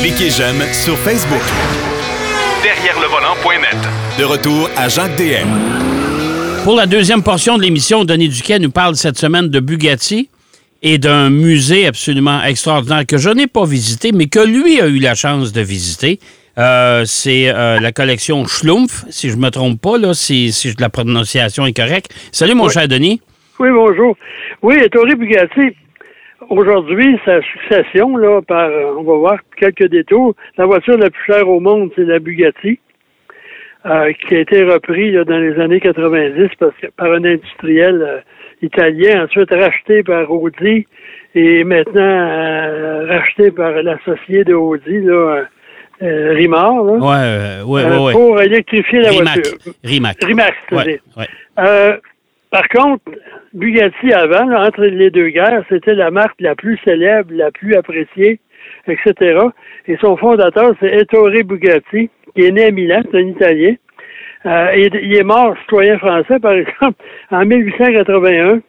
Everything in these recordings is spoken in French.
Cliquez j'aime sur Facebook. Derrière le volant.net. De retour à Jacques DM. Pour la deuxième portion de l'émission, Denis Duquet nous parle cette semaine de Bugatti et d'un musée absolument extraordinaire que je n'ai pas visité, mais que lui a eu la chance de visiter. Euh, c'est euh, la collection Schlumpf, si je ne me trompe pas, là, si, si la prononciation est correcte. Salut, mon cher Denis. Oui, bonjour. Oui, Ettore Bugatti, aujourd'hui, sa succession, là, par, euh, on va voir quelques détours. La voiture la plus chère au monde, c'est la Bugatti, qui a été reprise dans les années 90 parce que, par un industriel italien, ensuite racheté par Audi et maintenant racheté par l'associé de Audi, là, euh, Rimard, là, ouais, ouais, euh, ouais, pour électrifier la Rimac. voiture. Rimac. Rimac, euh, par contre, Bugatti avant, entre les deux guerres, c'était la marque la plus célèbre, la plus appréciée, etc. Et son fondateur, c'est Ettore Bugatti, qui est né à Milan, c'est un Italien. Euh, il est mort citoyen français, par exemple, en 1881.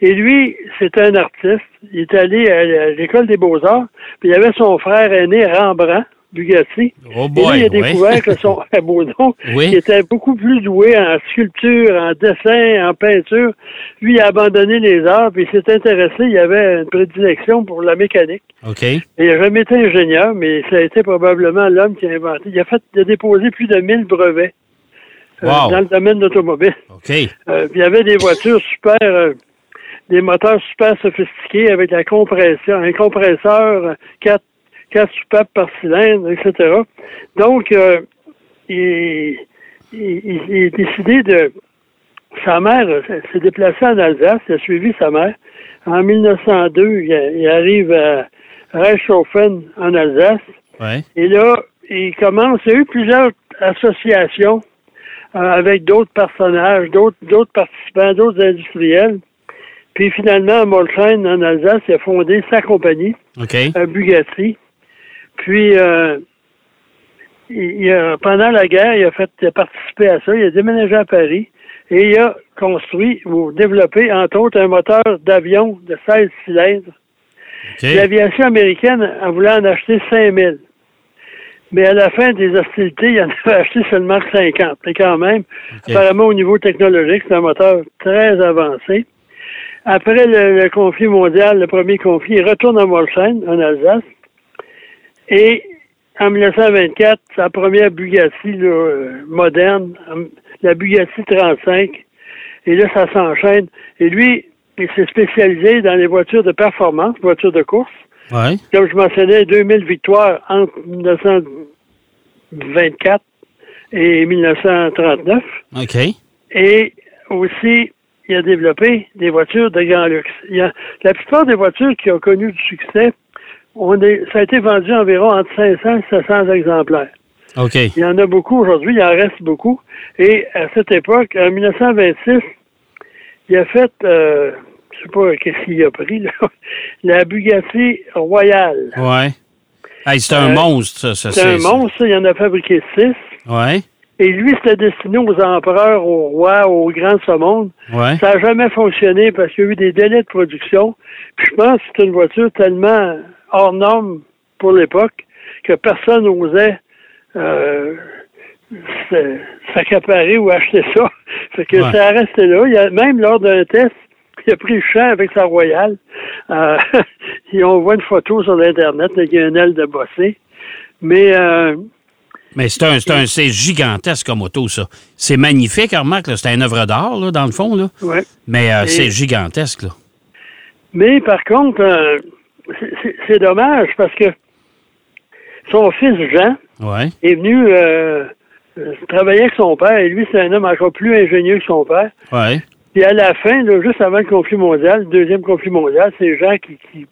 Et lui, c'était un artiste. Il est allé à l'école des beaux-arts. Puis il y avait son frère aîné, Rembrandt, Bugatti. Oh Et là, il a boy, découvert ouais. que son à Baudon, Oui. qui était beaucoup plus doué en sculpture, en dessin, en peinture, lui, il a abandonné les arts, puis il s'est intéressé, il avait une prédilection pour la mécanique. OK. Et il jamais été ingénieur, mais ça a été probablement l'homme qui a inventé. Il a fait, il a déposé plus de 1000 brevets euh, dans le domaine de l'automobile. OK. Euh, puis il y avait des voitures super, euh, des moteurs super sophistiqués avec la compression, un compresseur, euh, quatre, quatre soupapes par cylindre, etc. Donc, euh, il, il, il est décidé de... Sa mère euh, s'est déplacée en Alsace, il a suivi sa mère. En 1902, il, arrive à Reichshofen, en Alsace. Ouais. Et là, il commence, il y a eu plusieurs associations euh, avec d'autres personnages, d'autres, participants, d'autres industriels. Puis finalement, à Molsheim, en Alsace, il a fondé sa compagnie, OK. euh, Bugatti. Puis, euh, il, il a- pendant la guerre, il a, fait, il a participé à ça. Il a déménagé à Paris et il a construit ou développé, entre autres, un moteur d'avion de 16 cylindres. L'aviation américaine en voulait en acheter 5000. Mais à la fin des hostilités, il en avait acheté seulement 50. Mais quand même, apparemment, au niveau technologique, c'est un moteur très avancé. Après le, le conflit mondial, le premier conflit, il retourne à Molsheim, en Alsace. Et en 1924, sa première Bugatti là, euh, moderne, hum, la Bugatti 35. Et là, ça s'enchaîne. Et lui, il s'est spécialisé dans les voitures de performance, voitures de course. Ouais. Comme je mentionnais, 2000 victoires entre 1924 et 1939. OK. Et aussi, il a développé des voitures de grand luxe. Il y a, la plupart des voitures qui ont connu du succès, on est, ça a été vendu environ entre 500 et 700 exemplaires. OK. Il y en a beaucoup aujourd'hui, il en reste beaucoup. Et à cette époque, en 1926, il a fait, euh, je sais pas qu'est-ce qu'il a pris, là, la Bugatti Royale. Ouais. Hey, c'est un Euh, monstre, ça. ça, C'est un monstre, ça, il en a fabriqué six. Ouais. Et lui, c'était destiné aux empereurs, aux rois, aux grands de ce monde. Ouais. Ça n'a jamais fonctionné parce qu'il y a eu des délais de production. Puis je pense que c'est une voiture tellement hors norme pour l'époque que personne n'osait euh, s'accaparer ou acheter ça. Fait que Ouais. ça a resté là. Il a, même lors d'un test, il a pris le champ avec sa royale. Euh, et on voit une photo sur l'Internet avec une aile de bossé. Mais euh, Mais c'est un, c'est un, gigantesque comme auto, ça. C'est magnifique, remarque. C'est une œuvre d'art, là, dans le fond, là. ouais. Mais euh, c'est gigantesque, là. Mais par contre, euh, c'est- dommage parce que son fils Jean Ouais. est venu euh, euh, travailler avec son père et lui, c'est un homme encore plus ingénieux que son père. Ouais. Puis à la fin, là, juste avant le conflit mondial, le deuxième conflit mondial, c'est Jean qui, qui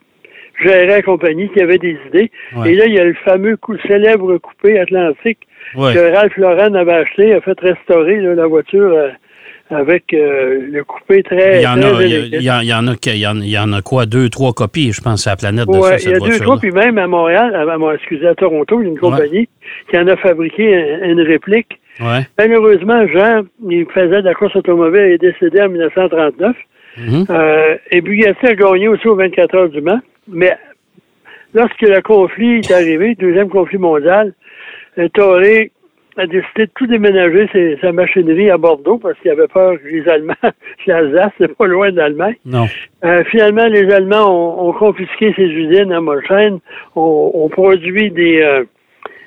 gérait la compagnie, qui avait des idées. Ouais. Et là, il y a le fameux coup, célèbre coupé Atlantique Ouais. que Ralph Lauren avait acheté, a fait restaurer là, la voiture euh, avec euh, le coupé très, Il y en a, il y, élégant. il y en- a, que- il y en, il y en a quoi, deux, trois copies, je pense, à la planète de ça, Ouais, cette il y a deux, trois, puis même à Montréal, à, excusez, à Toronto, il y a une compagnie qui en a fabriqué un- une réplique. Ouais. Malheureusement, Jean, il faisait de la course automobile et est décédé en 1939. Mhm. Euh, et Bugatti a gagné aussi aux 24 heures du Mans. Mais lorsque le conflit est arrivé, le deuxième conflit mondial, Toré a décidé de tout déménager ses- sa machinerie à Bordeaux parce qu'il avait peur que les Allemands, l'Alsace, c'est pas loin d'Allemagne. Non. Euh, finalement, les Allemands ont, ont confisqué ces usines à Molsheim, ont, ont produit des, euh,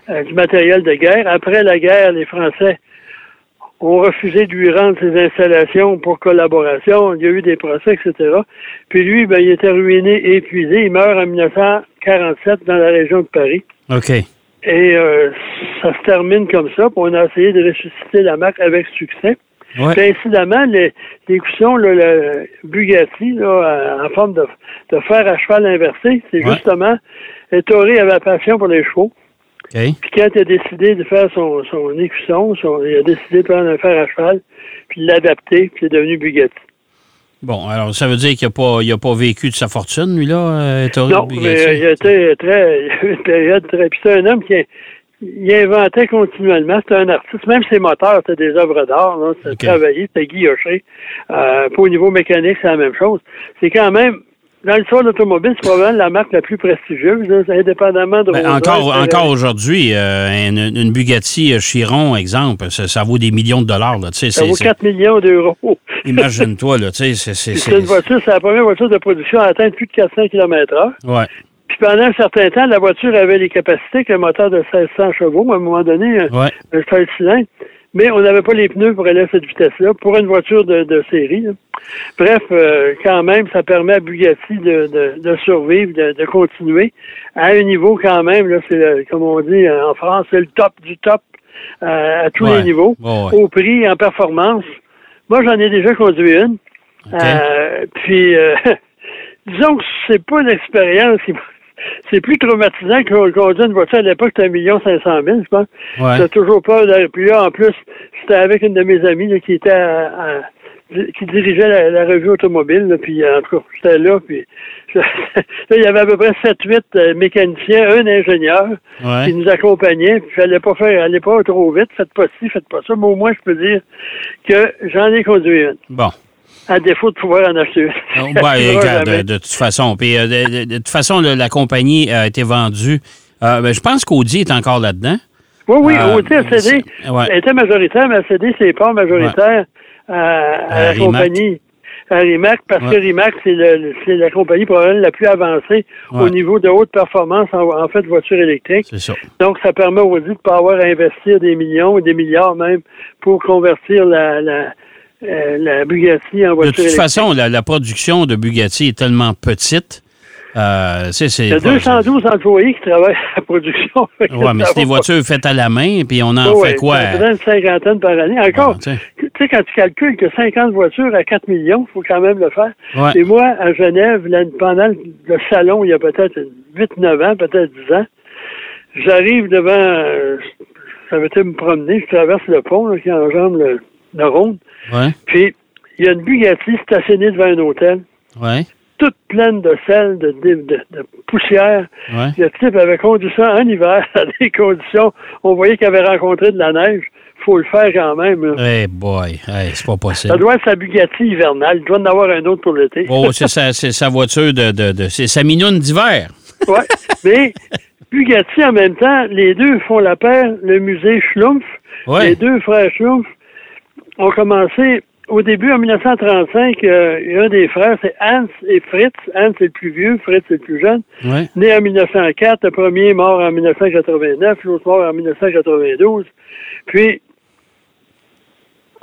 euh, du matériel de guerre. Après la guerre, les Français ont refusé de lui rendre ses installations pour collaboration. Il y a eu des procès, etc. Puis lui, ben, il était ruiné et épuisé. Il meurt en 1947 dans la région de Paris. OK. Et euh, ça se termine comme ça. Puis on a essayé de ressusciter la marque avec succès. Ouais. Puis incidemment, les, les coussons, là, le Bugatti, là, euh, en forme de, de fer à cheval inversé, c'est Ouais. justement, Ettore avait la passion pour les chevaux. Puis quand il a décidé de faire son, son écusson, son- il a décidé de prendre un fer à cheval, puis de l'adapter, puis c'est devenu Bugatti. Bon, alors ça veut dire qu'il n'a pas, il a pas vécu de sa fortune, lui, là, euh, Ettore non, Bugatti? mais euh, il a été très, il y a une période très, puis c'est un homme qui il inventait continuellement. C'était un artiste. Même ses moteurs, c'était des œuvres d'art. C'était OK. travaillé, c'était guilloché. Euh, pas au niveau mécanique, c'est la même chose. C'est quand même, dans l'histoire de l'automobile, c'est probablement la marque la plus prestigieuse, indépendamment de Ben, encore, encore aujourd'hui, euh, une, une Bugatti Chiron, exemple, ça, ça vaut des millions de dollars. Là, tu sais, Ça vaut c'est- 4 millions d'euros. Imagine-toi, là, tu sais, c'est... c'est- une voiture, c'est la première voiture de production à atteindre plus de 400 km heure. Ouais. Puis pendant un certain temps, la voiture avait les capacités qu'un moteur de 1600 chevaux, à un moment donné, un, Ouais. un 16 cylindres, mais on n'avait pas les pneus pour aller à cette vitesse-là, pour une voiture de, de série. là. Bref, euh, quand même, ça permet à Bugatti de, de, de survivre, de, de continuer à un niveau quand même, là, c'est le- comme on dit en France, c'est le top du top euh, à tous Ouais. les niveaux, ouais. au prix, en performance. Moi, j'en ai déjà conduit une. Euh, puis, euh, disons que c'est pas une expérience qui... C'est plus traumatisant que conduire une voiture à l'époque, c'était 1 500 000, je pense. Ouais. J'avais toujours peur d'aller. Puis là, en plus, c'était avec une de mes amies là, qui était à- à- qui dirigeait la, la revue automobile. là, puis en tout cas, j'étais là. Puis là, il y avait à peu près 7-8 euh, mécaniciens, un ingénieur Ouais. qui nous accompagnait. Puis fallait pas faire, allez pas trop vite, faites pas ci, faites pas ça. Mais au moins, je peux dire que j'en ai conduit une. Bon. À défaut de pouvoir en acheter. Oh, arrivera regarde, de, de toute façon. Puis, euh, de, toute façon, le- la compagnie a été vendue. Euh, ben, je pense qu'Audi est encore là-dedans. Oui, oui, Euh, Audi a cédé. ouais. Était majoritaire, mais a cédé ses parts majoritaires à, à À la Rimac. compagnie, à Rimac, parce Ouais. que Rimac, c'est la compagnie probablement la plus avancée Ouais. au niveau de haute performance en, en fait de voitures électriques. C'est ça. Donc, ça permet aux Audi de ne pas avoir à investir des millions, des milliards même, pour convertir la, la, euh, la Bugatti en De voiture toute électrique. façon, la, la production de Bugatti est tellement petite. Euh, c'est. Il y a 212 employés qui travaillent à la production. Ouais, mais c'est des voitures faites à la main, puis on en fait quoi? Ça une cinquantaine par année. Encore, Ah, tu sais. quand tu calcules que 50 voitures à 4 millions, il faut quand même le faire. Ouais. Et moi, à Genève, là, pendant le le salon, il y a peut-être 8-9 ans, peut-être 10 ans, j'arrive devant, euh, ça veut dire me promener, je traverse le pont là, qui enjambe le, Rhône, Ouais, puis il y a une Bugatti stationnée devant un hôtel, ouais, toute pleine de sel, de, de, poussière. ouais. Le type avait conduit ça en hiver, à des conditions, on voyait qu'il avait rencontré de la neige. faut le faire quand même. là. Hey boy, hey, c'est pas Ça possible. doit être sa Bugatti hivernale. Il doit en avoir un autre pour l'été. Oh, c'est sa, voiture de, de, de- c'est sa minoune d'hiver. Ouais. Mais Bugatti, en même temps, les deux font la paire, le musée Schlumpf. Ouais. Les deux frères Schlumpf ont commencé au début, en 1935, euh, il y a un des frères, c'est Hans et Fritz. Hans est le plus vieux, Fritz est le plus jeune. Ouais. Né en 1904, le premier mort en 1989, l'autre mort en 1992. Puis,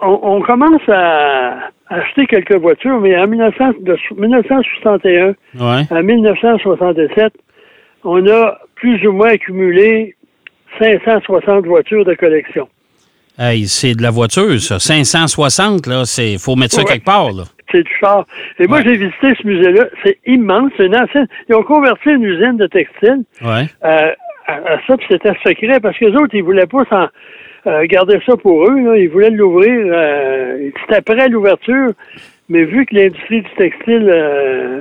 on, on commence à acheter quelques voitures, mais en 1900 de 1961 Ouais. à 1967, on a plus ou moins accumulé 560 voitures de collection. Hey, c'est de la voiture, ça. 560, là, c'est. Faut mettre ça Ouais. quelque part, là. C'est du char. Et moi, j'ai visité ce musée-là. C'est immense. C'est une ancienne. Ils ont converti une usine de textile Ouais. euh, à, à ça, puis c'était secret parce que les autres, ils voulaient pas s'en euh, garder ça pour eux. Là. Ils voulaient l'ouvrir. Euh, c'était après l'ouverture, mais vu que l'industrie du textile euh,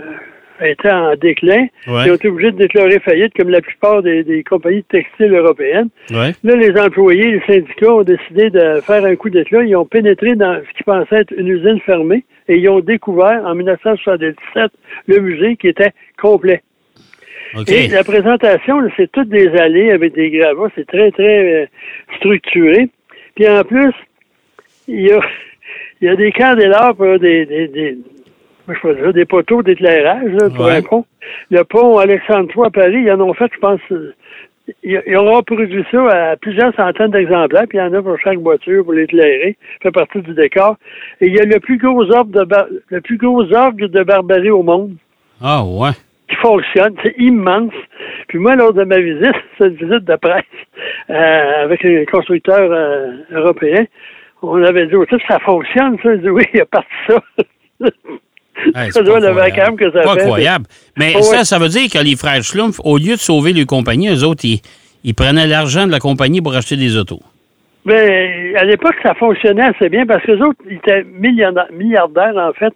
était en déclin, Ouais. ils ont été obligés de déclarer faillite comme la plupart des, des compagnies de textile européennes. Ouais. Là, les employés, les syndicats ont décidé de faire un coup d'éclat. Ils ont pénétré dans ce qui pensait être une usine fermée et ils ont découvert en 1977 le musée qui était complet. Et la présentation, c'est toutes des allées avec des gravats. C'est très, très euh, structuré. Puis en plus, il y a, il y a des candélabres, des, des, des, je peux dire, des poteaux d'éclairage là, pour Ouais. un pont. Le pont Alexandre III à Paris, ils en ont fait, je pense, euh, ils, ils ont reproduit ça à plusieurs centaines d'exemplaires, puis il y en a pour chaque voiture pour l'éclairer. Ça fait partie du décor. Et il y a le plus gros orgue de, bar- le plus gros orgue de barbarie au monde Ah, ouais. qui fonctionne. C'est immense. Puis moi, lors de ma visite, cette visite de presse euh, avec les constructeurs euh, européens, on avait dit type, ça fonctionne, ça. Il dit, oui, il a parti ça. Hey, ça c'est doit le que ça Pas fait. incroyable. Mais Oh, ça, ouais. ça veut dire que les frères Schlumpf, au lieu de sauver les compagnies, eux autres, ils, ils prenaient l'argent de la compagnie pour acheter des autos. Mais à l'époque, ça fonctionnait assez bien parce que les autres ils étaient milliardaires, en fait,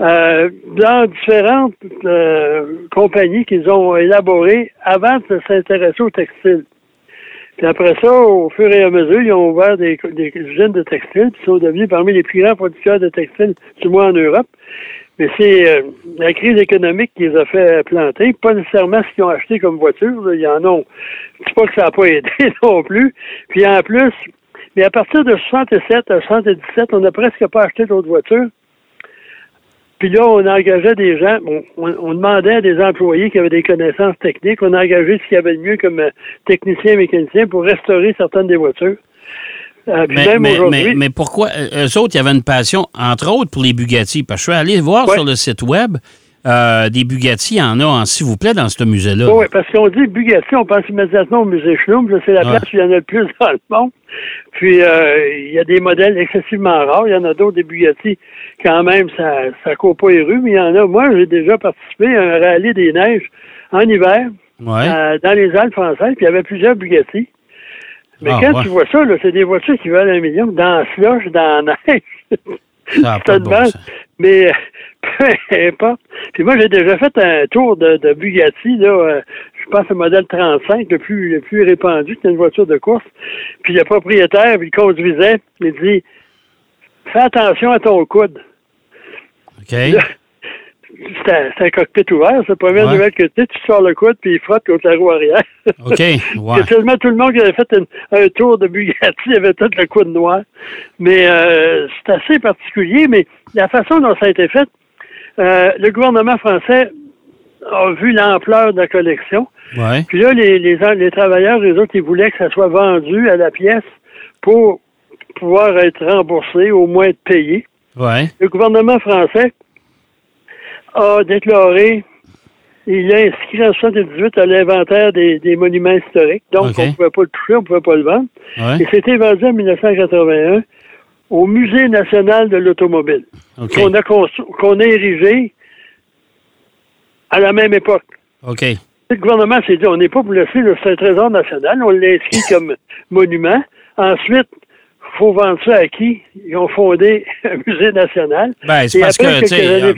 euh, dans différentes euh, compagnies qu'ils ont élaborées avant de s'intéresser au textile. Puis après ça, au fur et à mesure, ils ont ouvert des, des usines de textiles, ils sont devenus parmi les plus grands producteurs de textiles, du moins en Europe. Mais c'est euh, la crise économique qui les a fait planter, pas nécessairement ce qu'ils ont acheté comme voiture. là. Il y en ont. Je dis pas que ça n'a pas aidé non plus. Puis en plus, mais à partir de 67 à 77, on n'a presque pas acheté d'autres voitures. Puis là, on engageait des gens, on, on- on demandait à des employés qui avaient des connaissances techniques, on engageait ce qu'il y avait de mieux comme euh, technicien mécanicien pour restaurer certaines des voitures. Euh, Mais, même mais, aujourd'hui, mais, mais pourquoi? euh, Eux autres, il y avait une passion, entre autres, pour les Bugatti. Parce que je suis allé voir Ouais. sur le site web, euh, des Bugatti, il y en a, en, s'il vous plaît, dans ce musée-là. Oui, parce qu'on dit Bugatti, on pense immédiatement au musée Schlumpf. là, C'est la place où il y en a le plus dans le monde. Puis, euh, il y a des modèles excessivement rares. Il y en a d'autres, des Bugatti, quand même, ça ça court pas les rues, mais il y en a. Moi, j'ai déjà participé à un rallye des neiges en hiver Ouais. euh, dans les Alpes françaises, puis il y avait plusieurs Bugatti. Mais Ah, quand ouais. tu vois ça, là, c'est des voitures qui valent un million dans la slush, dans la neige. Ça pas de bon sens. mais peu importe. Puis moi, j'ai déjà fait un tour de, de Bugatti, là, euh, je pense le modèle 35, le plus, le plus répandu, c'était une voiture de course. Puis le propriétaire, il conduisait, il dit Fais attention à ton coude. OK. Là, C'est un, c'est cockpit ouvert, c'est la première Ouais. nouvelle que tu sais, tu sors le coude, puis il frotte contre la roue arrière. OK. Y a tellement tout le monde qui avait fait une- un tour de Bugatti, il avait tout le coude noir. Mais euh, c'est assez particulier, mais la façon dont ça a été fait, euh, le gouvernement français a vu l'ampleur de la collection. Ouais. Puis là, les, les, les travailleurs, les autres, ils voulaient que ça soit vendu à la pièce pour pouvoir être remboursé, au moins être payé. Ouais. Le gouvernement français a déclaré, il a inscrit en 78 à l'inventaire des, des monuments historiques. Donc, on ne pouvait pas le toucher, on ne pouvait pas le vendre. Ouais. Et c'était vendu en 1981 au Musée national de l'automobile, qu'on a, qu'on a érigé à la même époque. OK. Le gouvernement s'est dit, on n'est pas pour laisser, un trésor national, on l'a inscrit comme monument. Ensuite, faut vendre ça à qui? Ils ont fondé un musée national. Ben, c'est parce après, que, euh,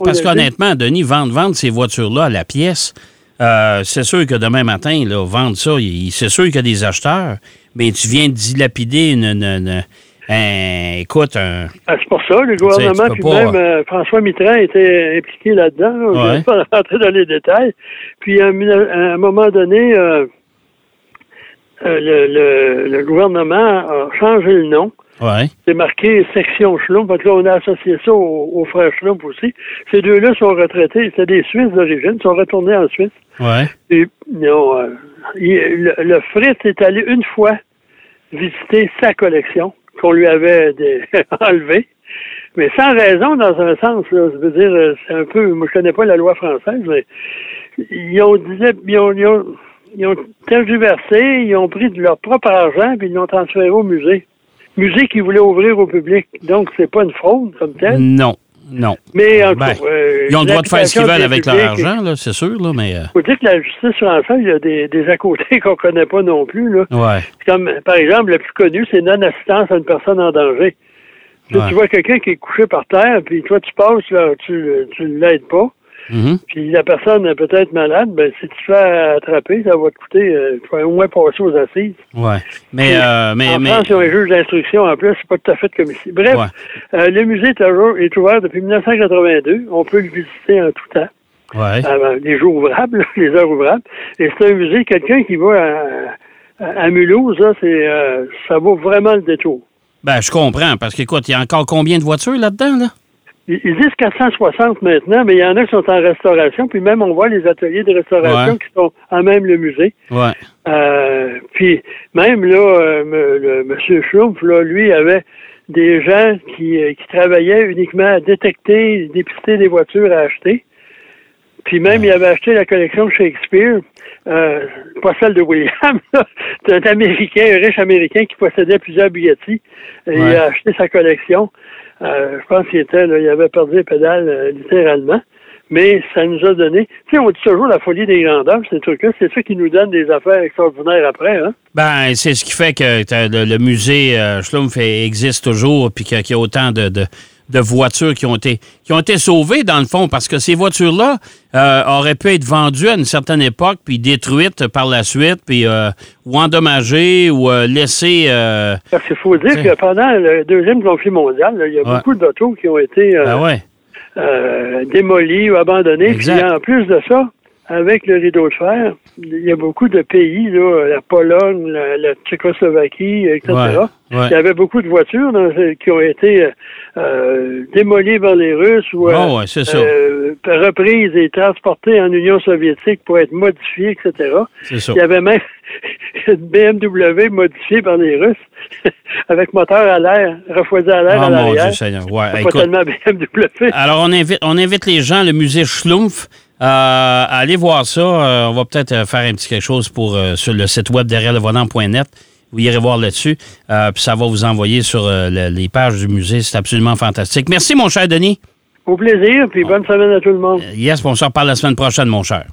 on parce qu'honnêtement, Denis, vendre, vendre ces voitures-là à la pièce, euh, c'est sûr que demain matin, là, vendre ça, c'est sûr qu'il y a des acheteurs, mais tu viens de dilapider une, une- une- un- écoute, un, Ah, c'est pour ça, le Tu sais, gouvernement, puis même euh, François Mitterrand était impliqué là-dedans. là. Je ne Ouais. vais pas rentrer dans les détails. Puis à un, à un moment donné, euh, euh, le, le- le gouvernement a changé le nom. ouais, C'est marqué section Schlump, parce que là, on a associé ça aux, aux frères Schlump aussi. Ces deux-là sont retraités, c'était des Suisses d'origine, ils sont retournés en Suisse. ouais, Et, non, euh, il- le, le Fritz est allé une fois visiter sa collection qu'on lui avait enlevée, mais sans raison dans un sens. Là. Je veux dire, euh, c'est un peu. Moi, je connais pas la loi française, mais ils ont disait, ils ont, ils ont, ils ont tergiversé, ils ont pris de leur propre argent puis ils l'ont transféré au musée. Musée qui voulait ouvrir au public. Donc, c'est pas une fraude comme telle. non, non. Mais en tout Ben, cas, euh, Ils ont le droit de faire ce qu'ils veulent avec leur argent, là, c'est sûr, là, mais... euh, faut dire que la justice française, il y a des, des à côté qu'on connaît pas non plus. Là. ouais, Comme, par exemple, le plus connu, c'est non-assistance à une personne en danger. Ouais. tu vois quelqu'un qui est couché par terre, puis toi, tu passes, là, tu tu l'aides pas, mhm, puis la personne est peut-être malade, ben si tu te fais attraper, ça va te coûter, euh, tu vas au moins passer aux assises. ouais. Mais, euh, mais, en mais, France, ils ont un juge d'instruction en plus, c'est pas tout à fait comme ici. Bref, Ouais. euh, le musée est ouvert depuis 1982. On peut le visiter en tout temps. Ouais. les jours ouvrables, les heures ouvrables. Et c'est un musée, quelqu'un qui va à, à, à Mulhouse, là, euh, ça vaut vraiment le détour. Ben, je comprends, parce qu'écoute, il y a encore combien de voitures là-dedans, là? Ils, ils disent 460 maintenant, mais il y en a qui sont en restauration, puis même on voit les ateliers de restauration Ouais. qui sont à même le musée. Ouais. Euh, puis même là, euh, le, M. Schlumpf, là, lui, avait des gens qui, euh, qui travaillaient uniquement à détecter, dépister des voitures à acheter. Puis même, il avait acheté la collection de Shakespeare, euh, pas celle de William, là. c'est un Américain, un riche Américain qui possédait plusieurs Bugatti. Et Il a acheté sa collection. Euh, je pense qu'il était, là, il avait perdu les pédales euh, littéralement. Mais ça nous a donné, tu sais, on dit toujours la folie des grandeurs, ces trucs-là, c'est ça qui nous donne des affaires extraordinaires après, hein. Ben, c'est ce qui fait que le, musée euh, Schlumpf existe toujours, puis qu'il y a autant de- de voitures qui ont été qui ont été sauvées dans le fond, parce que ces voitures-là euh, auraient pu être vendues à une certaine époque, puis détruites par la suite, puis euh, ou endommagées ou euh, laissées. Parce qu'il faut dire que pendant le deuxième conflit mondial, là, il y a Ouais. beaucoup d'autos qui ont été ben ouais. démolies ou abandonnées. Puis en plus de ça, avec le rideau de fer, il y a beaucoup de pays, là, la Pologne, la, la Tchécoslovaquie, etc. Ouais, ouais. Il y avait beaucoup de voitures ce- qui ont été euh, démolies par les Russes ou euh, ouais, euh, reprises et transportées en Union soviétique pour être modifiées, etc. Il y avait même une BMW modifiée par les Russes avec moteur à l'air, refroidi à l'air Oh à mon l'arrière. Dieu Seigneur. Ouais, Pas tellement BMW. Alors, on invite, on invite les gens, le musée Schlumpf, euh, à aller voir ça. Euh, on va peut-être euh, faire un petit quelque chose pour, euh, sur le site web derrière le volant.net. Vous irez voir là-dessus. Euh, puis ça va vous envoyer sur euh, le- les pages du musée. C'est absolument fantastique. Merci, mon cher Denis. Au plaisir, puis bonne semaine à tout le monde. Yes, on se reparle la semaine prochaine, mon cher.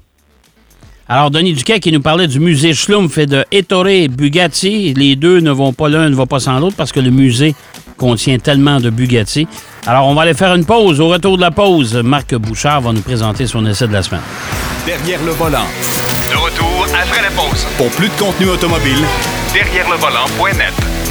Alors, Denis Duquet qui nous parlait du musée Schlumpf et de Ettore Bugatti. Les deux ne vont pas l'un, ne va pas sans l'autre parce que le musée contient tellement de Bugatti. Alors, on va aller faire une pause. Au retour de la pause, Marc Bouchard va nous présenter son essai de la semaine. Derrière le volant. De retour après la pause. Pour plus de contenu automobile, Derrière le volant.net.